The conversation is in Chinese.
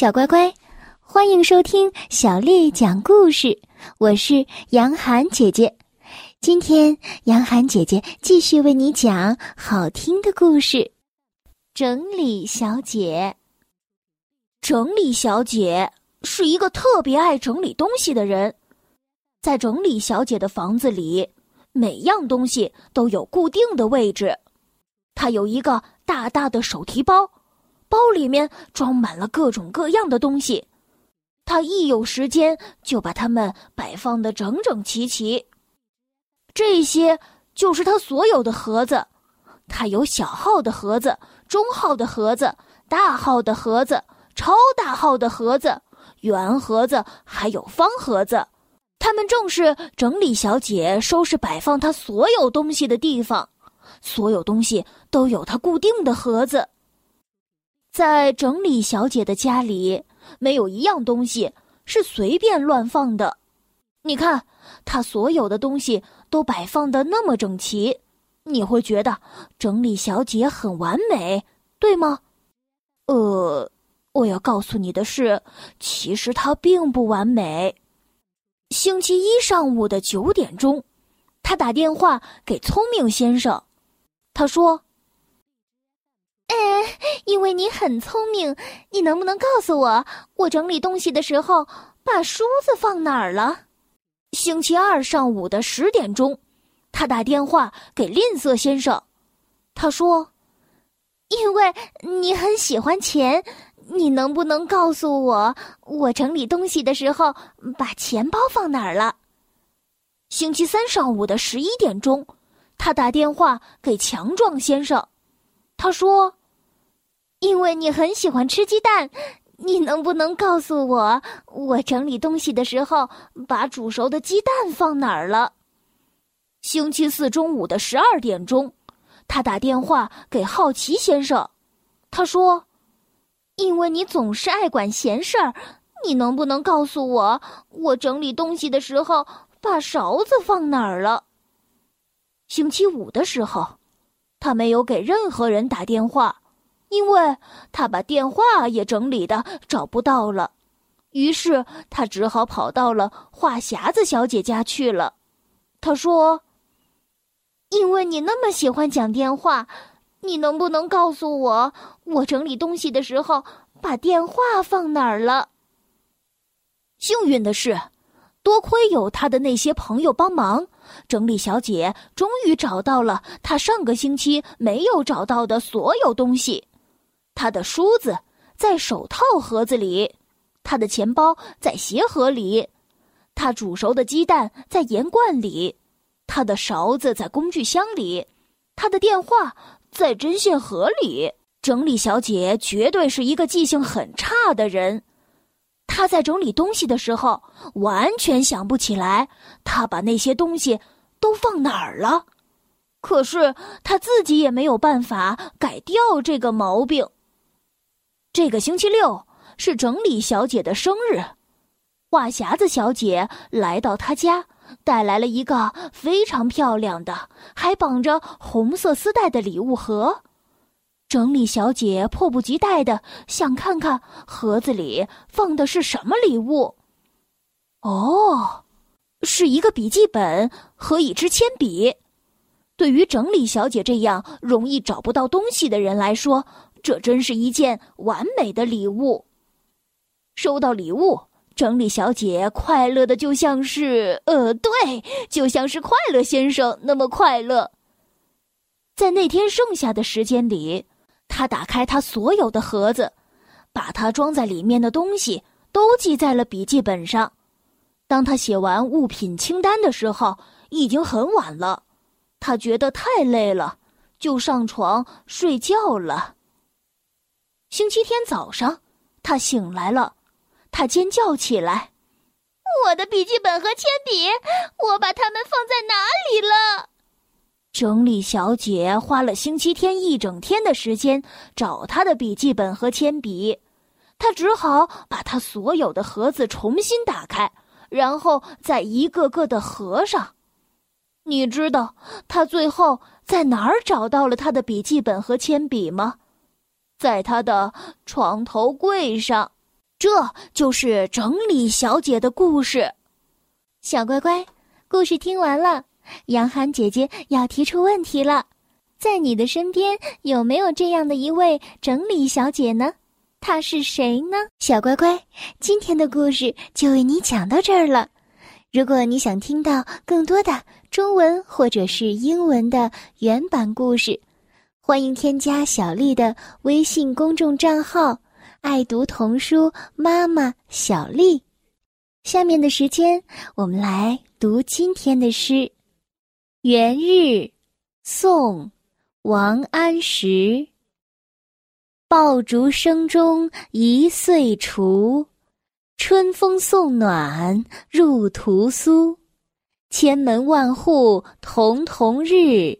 小乖乖，欢迎收听小丽讲故事。我是杨涵姐姐，今天杨涵姐姐继续为你讲好听的故事。整理小姐，整理小姐是一个特别爱整理东西的人。在整理小姐的房子里，每样东西都有固定的位置。她有一个大大的手提包。包里面装满了各种各样的东西，他一有时间就把它们摆放的整整齐齐。这些就是他所有的盒子，他有小号的盒子、中号的盒子、大号的盒子、超大号的盒子、圆盒子，还有方盒子。他们正是整理小姐收拾摆放她所有东西的地方，所有东西都有它固定的盒子。在整理小姐的家里，没有一样东西是随便乱放的。你看，她所有的东西都摆放的那么整齐，你会觉得整理小姐很完美，对吗？呃，我要告诉你的是，其实她并不完美。星期一上午的九点钟，他打电话给聪明先生，他说。嗯因为你很聪明，你能不能告诉我，我整理东西的时候把梳子放哪儿了？星期二上午的十点钟，他打电话给吝啬先生，他说：“因为你很喜欢钱，你能不能告诉我，我整理东西的时候把钱包放哪儿了？”星期三上午的十一点钟，他打电话给强壮先生，他说。因为你很喜欢吃鸡蛋，你能不能告诉我，我整理东西的时候把煮熟的鸡蛋放哪儿了？星期四中午的十二点钟，他打电话给好奇先生，他说：“因为你总是爱管闲事儿，你能不能告诉我，我整理东西的时候把勺子放哪儿了？”星期五的时候，他没有给任何人打电话。因为他把电话也整理的找不到了，于是他只好跑到了话匣子小姐家去了。他说：“因为你那么喜欢讲电话，你能不能告诉我，我整理东西的时候把电话放哪儿了？”幸运的是，多亏有他的那些朋友帮忙，整理小姐终于找到了她上个星期没有找到的所有东西。他的梳子在手套盒子里，他的钱包在鞋盒里，他煮熟的鸡蛋在盐罐里，他的勺子在工具箱里，他的电话在针线盒里。整理小姐绝对是一个记性很差的人，她在整理东西的时候完全想不起来，她把那些东西都放哪儿了。可是她自己也没有办法改掉这个毛病。这个星期六是整理小姐的生日，话匣子小姐来到她家，带来了一个非常漂亮的、还绑着红色丝带的礼物盒。整理小姐迫不及待的想看看盒子里放的是什么礼物。哦，是一个笔记本和一支铅笔。对于整理小姐这样容易找不到东西的人来说。这真是一件完美的礼物。收到礼物，整理小姐快乐的就像是……呃，对，就像是快乐先生那么快乐。在那天剩下的时间里，他打开他所有的盒子，把他装在里面的东西都记在了笔记本上。当他写完物品清单的时候，已经很晚了。他觉得太累了，就上床睡觉了。星期天早上，他醒来了，他尖叫起来：“我的笔记本和铅笔，我把它们放在哪里了？”整理小姐花了星期天一整天的时间找她的笔记本和铅笔，她只好把她所有的盒子重新打开，然后再一个个的合上。你知道她最后在哪儿找到了她的笔记本和铅笔吗？在他的床头柜上。这就是整理小姐的故事。小乖乖，故事听完了，杨涵姐姐要提出问题了：在你的身边有没有这样的一位整理小姐呢？她是谁呢？小乖乖，今天的故事就为你讲到这儿了。如果你想听到更多的中文或者是英文的原版故事，欢迎添加小丽的微信公众账号。爱读童书，妈妈小丽。下面的时间，我们来读今天的诗《元日》，宋·王安石。爆竹声中一岁除，春风送暖入屠苏。千门万户曈曈日，